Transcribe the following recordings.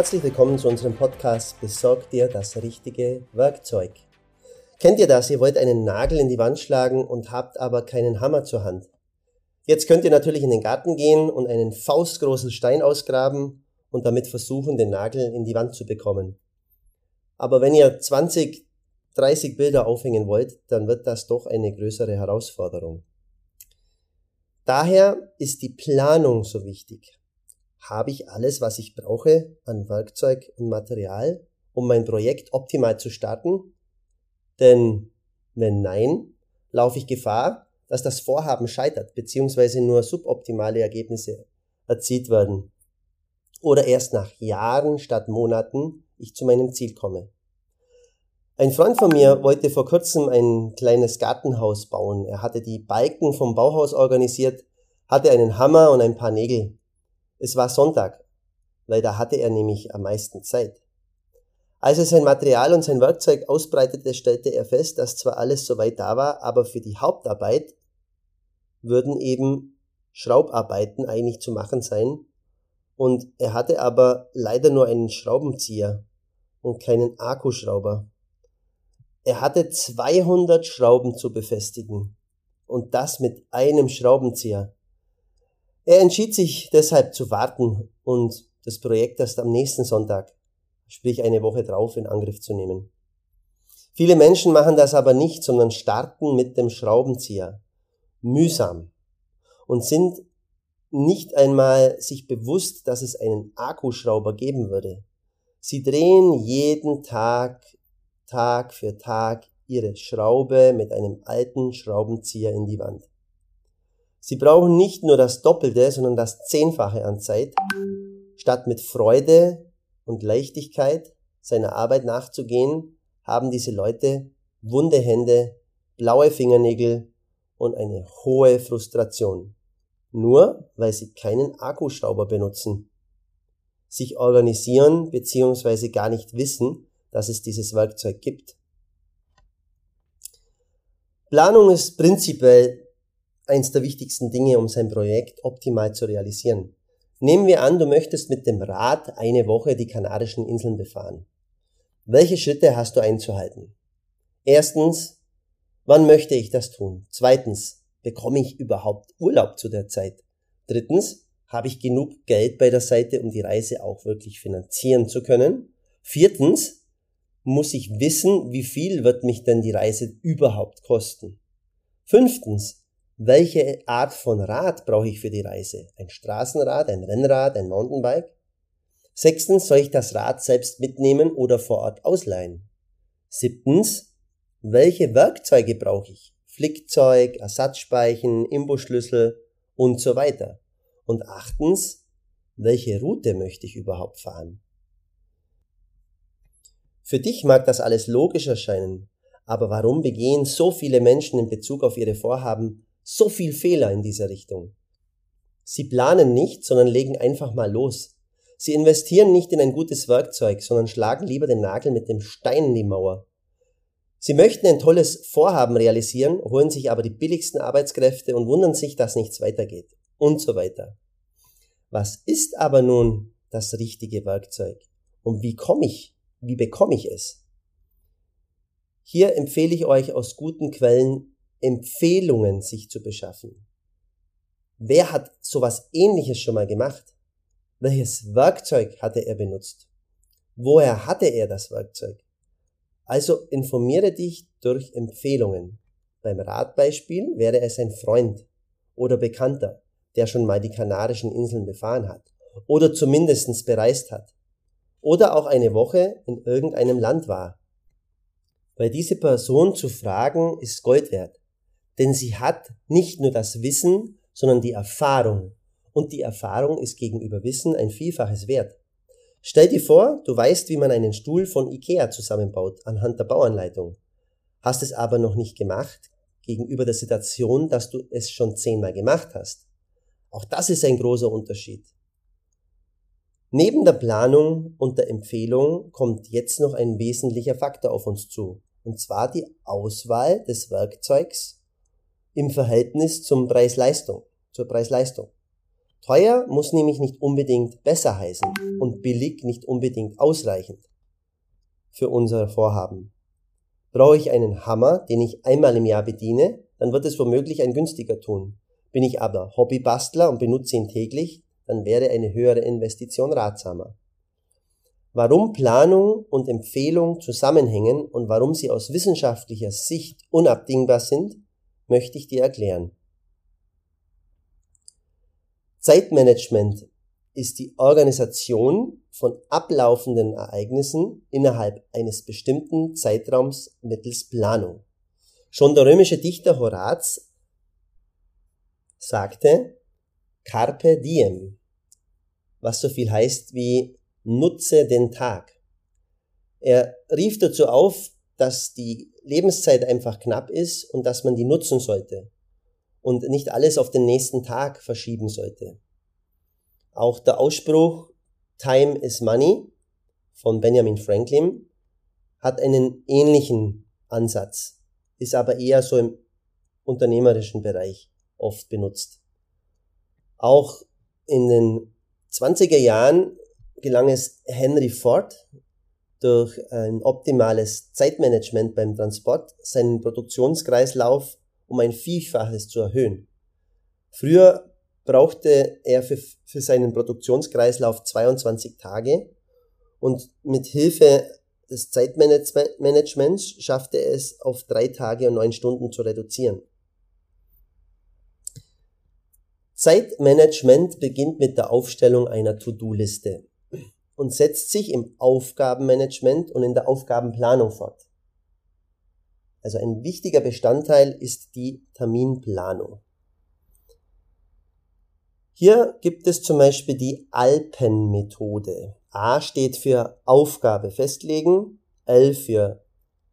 Herzlich willkommen zu unserem Podcast Besorg dir das richtige Werkzeug. Kennt ihr das? Ihr wollt einen Nagel in die Wand schlagen und habt aber keinen Hammer zur Hand. Jetzt könnt ihr natürlich in den Garten gehen und einen faustgroßen Stein ausgraben und damit versuchen, den Nagel in die Wand zu bekommen. Aber wenn ihr 20, 30 Bilder aufhängen wollt, dann wird das doch eine größere Herausforderung. Daher ist die Planung so wichtig habe ich alles, was ich brauche an Werkzeug und Material, um mein Projekt optimal zu starten? Denn wenn nein, laufe ich Gefahr, dass das Vorhaben scheitert, beziehungsweise nur suboptimale Ergebnisse erzielt werden. Oder erst nach Jahren statt Monaten ich zu meinem Ziel komme. Ein Freund von mir wollte vor kurzem ein kleines Gartenhaus bauen. Er hatte die Balken vom Bauhaus organisiert, hatte einen Hammer und ein paar Nägel. Es war Sonntag, weil da hatte er nämlich am meisten Zeit. Als er sein Material und sein Werkzeug ausbreitete, stellte er fest, dass zwar alles soweit da war, aber für die Hauptarbeit würden eben Schraubarbeiten eigentlich zu machen sein. Und er hatte aber leider nur einen Schraubenzieher und keinen Akkuschrauber. Er hatte 200 Schrauben zu befestigen. Und das mit einem Schraubenzieher. Er entschied sich deshalb zu warten und das Projekt erst am nächsten Sonntag, sprich eine Woche drauf, in Angriff zu nehmen. Viele Menschen machen das aber nicht, sondern starten mit dem Schraubenzieher. Mühsam. Und sind nicht einmal sich bewusst, dass es einen Akkuschrauber geben würde. Sie drehen jeden Tag, Tag für Tag ihre Schraube mit einem alten Schraubenzieher in die Wand. Sie brauchen nicht nur das Doppelte, sondern das Zehnfache an Zeit, statt mit Freude und Leichtigkeit seiner Arbeit nachzugehen, haben diese Leute wunde Hände, blaue Fingernägel und eine hohe Frustration. Nur weil sie keinen Akkuschrauber benutzen, sich organisieren bzw. gar nicht wissen, dass es dieses Werkzeug gibt. Planung ist prinzipiell eins der wichtigsten Dinge, um sein Projekt optimal zu realisieren. Nehmen wir an, du möchtest mit dem Rad eine Woche die Kanarischen Inseln befahren. Welche Schritte hast du einzuhalten? Erstens, wann möchte ich das tun? Zweitens, bekomme ich überhaupt Urlaub zu der Zeit? Drittens, habe ich genug Geld bei der Seite, um die Reise auch wirklich finanzieren zu können? Viertens, muss ich wissen, wie viel wird mich denn die Reise überhaupt kosten? Fünftens, welche Art von Rad brauche ich für die Reise? Ein Straßenrad, ein Rennrad, ein Mountainbike? Sechstens, soll ich das Rad selbst mitnehmen oder vor Ort ausleihen? Siebtens, welche Werkzeuge brauche ich? Flickzeug, Ersatzspeichen, Imbusschlüssel und so weiter. Und achtens, welche Route möchte ich überhaupt fahren? Für dich mag das alles logisch erscheinen, aber warum begehen so viele Menschen in Bezug auf ihre Vorhaben so viel Fehler in dieser Richtung. Sie planen nicht, sondern legen einfach mal los. Sie investieren nicht in ein gutes Werkzeug, sondern schlagen lieber den Nagel mit dem Stein in die Mauer. Sie möchten ein tolles Vorhaben realisieren, holen sich aber die billigsten Arbeitskräfte und wundern sich, dass nichts weitergeht. Und so weiter. Was ist aber nun das richtige Werkzeug? Und wie komme ich, wie bekomme ich es? Hier empfehle ich euch aus guten Quellen Empfehlungen sich zu beschaffen. Wer hat sowas ähnliches schon mal gemacht? Welches Werkzeug hatte er benutzt? Woher hatte er das Werkzeug? Also informiere dich durch Empfehlungen. Beim Radbeispiel wäre es ein Freund oder Bekannter, der schon mal die Kanarischen Inseln befahren hat oder zumindestens bereist hat oder auch eine Woche in irgendeinem Land war. Weil diese Person zu fragen ist Gold wert. Denn sie hat nicht nur das Wissen, sondern die Erfahrung. Und die Erfahrung ist gegenüber Wissen ein Vielfaches wert. Stell dir vor, du weißt, wie man einen Stuhl von Ikea zusammenbaut anhand der Bauanleitung. Hast es aber noch nicht gemacht, gegenüber der Situation, dass du es schon zehnmal gemacht hast. Auch das ist ein großer Unterschied. Neben der Planung und der Empfehlung kommt jetzt noch ein wesentlicher Faktor auf uns zu, und zwar die Auswahl des Werkzeugs im Verhältnis zum Preis-Leistung, zur Preis-Leistung. Teuer muss nämlich nicht unbedingt besser heißen und billig nicht unbedingt ausreichend für unser Vorhaben. Brauche ich einen Hammer, den ich einmal im Jahr bediene, dann wird es womöglich ein günstiger tun. Bin ich aber Hobbybastler und benutze ihn täglich, dann wäre eine höhere Investition ratsamer. Warum Planung und Empfehlung zusammenhängen und warum sie aus wissenschaftlicher Sicht unabdingbar sind, möchte ich dir erklären. Zeitmanagement ist die Organisation von ablaufenden Ereignissen innerhalb eines bestimmten Zeitraums mittels Planung. Schon der römische Dichter Horaz sagte Carpe diem, was so viel heißt wie nutze den Tag. Er rief dazu auf, dass die Lebenszeit einfach knapp ist und dass man die nutzen sollte und nicht alles auf den nächsten Tag verschieben sollte. Auch der Ausspruch Time is Money von Benjamin Franklin hat einen ähnlichen Ansatz, ist aber eher so im unternehmerischen Bereich oft benutzt. Auch in den 20er Jahren gelang es Henry Ford durch ein optimales Zeitmanagement beim Transport seinen Produktionskreislauf um ein Vielfaches zu erhöhen. Früher brauchte er für, für seinen Produktionskreislauf 22 Tage und mit Hilfe des Zeitmanagements schaffte er es auf drei Tage und neun Stunden zu reduzieren. Zeitmanagement beginnt mit der Aufstellung einer To-Do-Liste und setzt sich im Aufgabenmanagement und in der Aufgabenplanung fort. Also ein wichtiger Bestandteil ist die Terminplanung. Hier gibt es zum Beispiel die Alpenmethode. A steht für Aufgabe festlegen, L für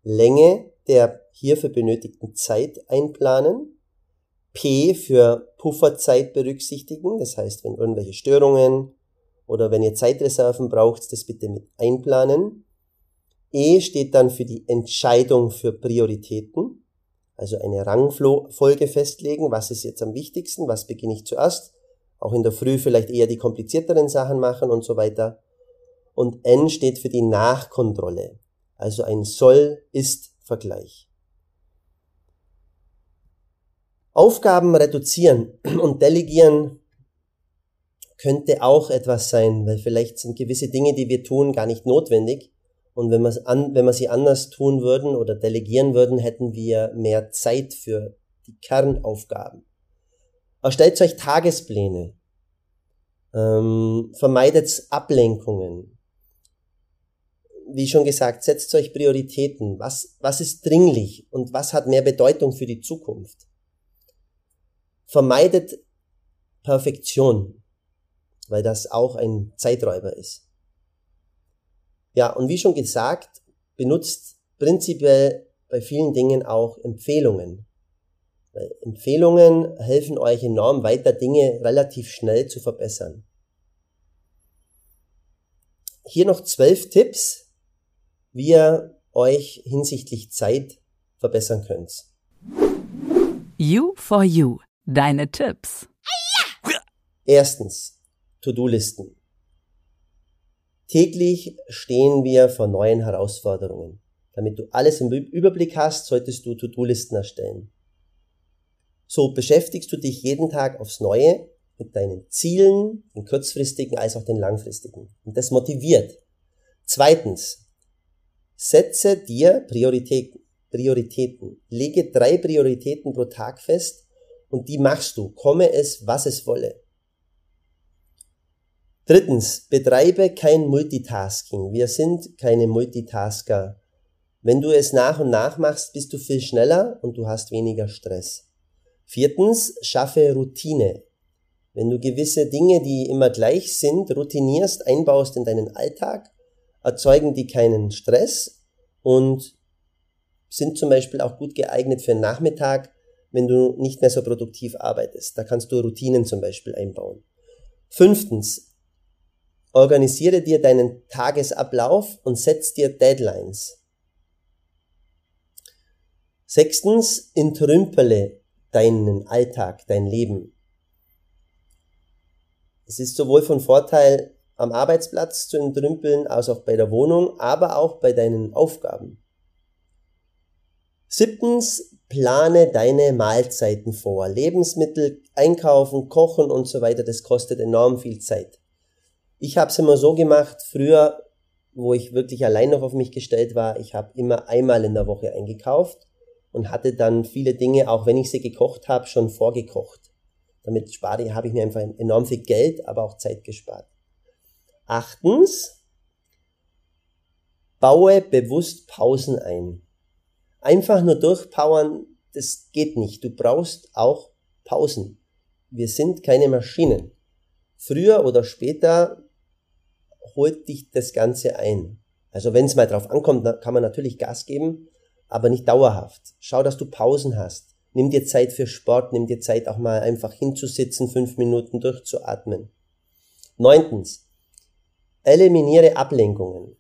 Länge der hierfür benötigten Zeit einplanen P für Pufferzeit berücksichtigen, das heißt, wenn irgendwelche Störungen oder wenn ihr Zeitreserven braucht, das bitte mit einplanen. E steht dann für die Entscheidung für Prioritäten, also eine Rangfolge festlegen, was ist jetzt am wichtigsten, was beginne ich zuerst, auch in der Früh vielleicht eher die komplizierteren Sachen machen und so weiter. Und N steht für die Nachkontrolle, also ein Soll-Ist-Vergleich. Aufgaben reduzieren und delegieren könnte auch etwas sein, weil vielleicht sind gewisse Dinge, die wir tun, gar nicht notwendig. Und wenn, an, wenn wir sie anders tun würden oder delegieren würden, hätten wir mehr Zeit für die Kernaufgaben. Erstellt euch Tagespläne. Ähm, vermeidet Ablenkungen. Wie schon gesagt, setzt euch Prioritäten. Was, was ist dringlich und was hat mehr Bedeutung für die Zukunft? vermeidet Perfektion, weil das auch ein Zeiträuber ist. Ja, und wie schon gesagt, benutzt prinzipiell bei vielen Dingen auch Empfehlungen. Weil Empfehlungen helfen euch enorm weiter, Dinge relativ schnell zu verbessern. Hier noch zwölf Tipps, wie ihr euch hinsichtlich Zeit verbessern könnt. You for You Deine Tipps. Erstens, To-Do-Listen. Täglich stehen wir vor neuen Herausforderungen. Damit du alles im Überblick hast, solltest du To-Do-Listen erstellen. So beschäftigst du dich jeden Tag aufs Neue mit deinen Zielen, den kurzfristigen als auch den langfristigen. Und das motiviert. Zweitens, setze dir Prioritäten. Prioritäten. Lege drei Prioritäten pro Tag fest und die machst du, komme es, was es wolle. Drittens, betreibe kein Multitasking. Wir sind keine Multitasker. Wenn du es nach und nach machst, bist du viel schneller und du hast weniger Stress. Viertens, schaffe Routine. Wenn du gewisse Dinge, die immer gleich sind, routinierst, einbaust in deinen Alltag, erzeugen die keinen Stress und sind zum Beispiel auch gut geeignet für den Nachmittag, wenn du nicht mehr so produktiv arbeitest. Da kannst du Routinen zum Beispiel einbauen. Fünftens, organisiere dir deinen Tagesablauf und setz dir Deadlines. Sechstens, entrümpele deinen Alltag, dein Leben. Es ist sowohl von Vorteil, am Arbeitsplatz zu entrümpeln, als auch bei der Wohnung, aber auch bei deinen Aufgaben. Siebtens, plane deine Mahlzeiten vor. Lebensmittel einkaufen, kochen und so weiter, das kostet enorm viel Zeit. Ich habe es immer so gemacht, früher, wo ich wirklich allein noch auf mich gestellt war, ich habe immer einmal in der Woche eingekauft und hatte dann viele Dinge, auch wenn ich sie gekocht habe, schon vorgekocht. Damit spare, habe ich mir einfach enorm viel Geld, aber auch Zeit gespart. Achtens, baue bewusst Pausen ein. Einfach nur durchpowern, das geht nicht. Du brauchst auch Pausen. Wir sind keine Maschinen. Früher oder später holt dich das Ganze ein. Also wenn es mal drauf ankommt, kann man natürlich Gas geben, aber nicht dauerhaft. Schau, dass du Pausen hast. Nimm dir Zeit für Sport, nimm dir Zeit auch mal einfach hinzusitzen, fünf Minuten durchzuatmen. Neuntens, eliminiere Ablenkungen.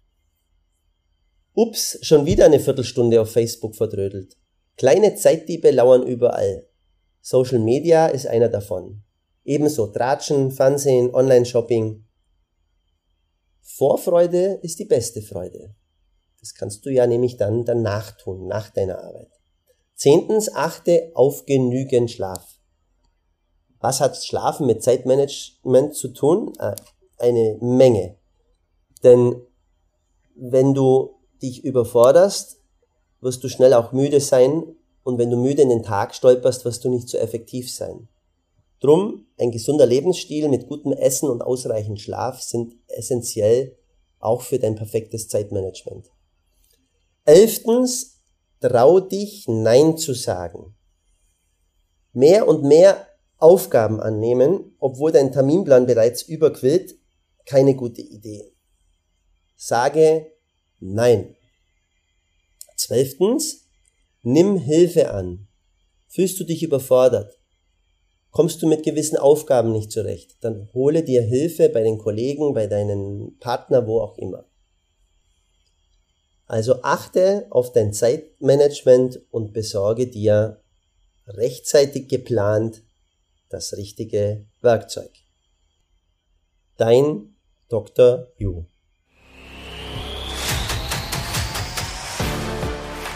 Ups, schon wieder eine Viertelstunde auf Facebook verdrödelt. Kleine Zeitdiebe lauern überall. Social Media ist einer davon. Ebenso Tratschen, Fernsehen, Online-Shopping. Vorfreude ist die beste Freude. Das kannst du ja nämlich dann danach tun, nach deiner Arbeit. Zehntens, achte auf genügend Schlaf. Was hat Schlafen mit Zeitmanagement zu tun? Äh, eine Menge. Denn wenn du dich überforderst, wirst du schnell auch müde sein und wenn du müde in den Tag stolperst, wirst du nicht so effektiv sein. Drum, ein gesunder Lebensstil mit gutem Essen und ausreichend Schlaf sind essentiell auch für dein perfektes Zeitmanagement. Elftens, trau dich Nein zu sagen. Mehr und mehr Aufgaben annehmen, obwohl dein Terminplan bereits überquillt, keine gute Idee. Sage Nein. Zwölftens, nimm Hilfe an. Fühlst du dich überfordert? Kommst du mit gewissen Aufgaben nicht zurecht? Dann hole dir Hilfe bei den Kollegen, bei deinen Partner, wo auch immer. Also achte auf dein Zeitmanagement und besorge dir rechtzeitig geplant das richtige Werkzeug. Dein Dr. Yu.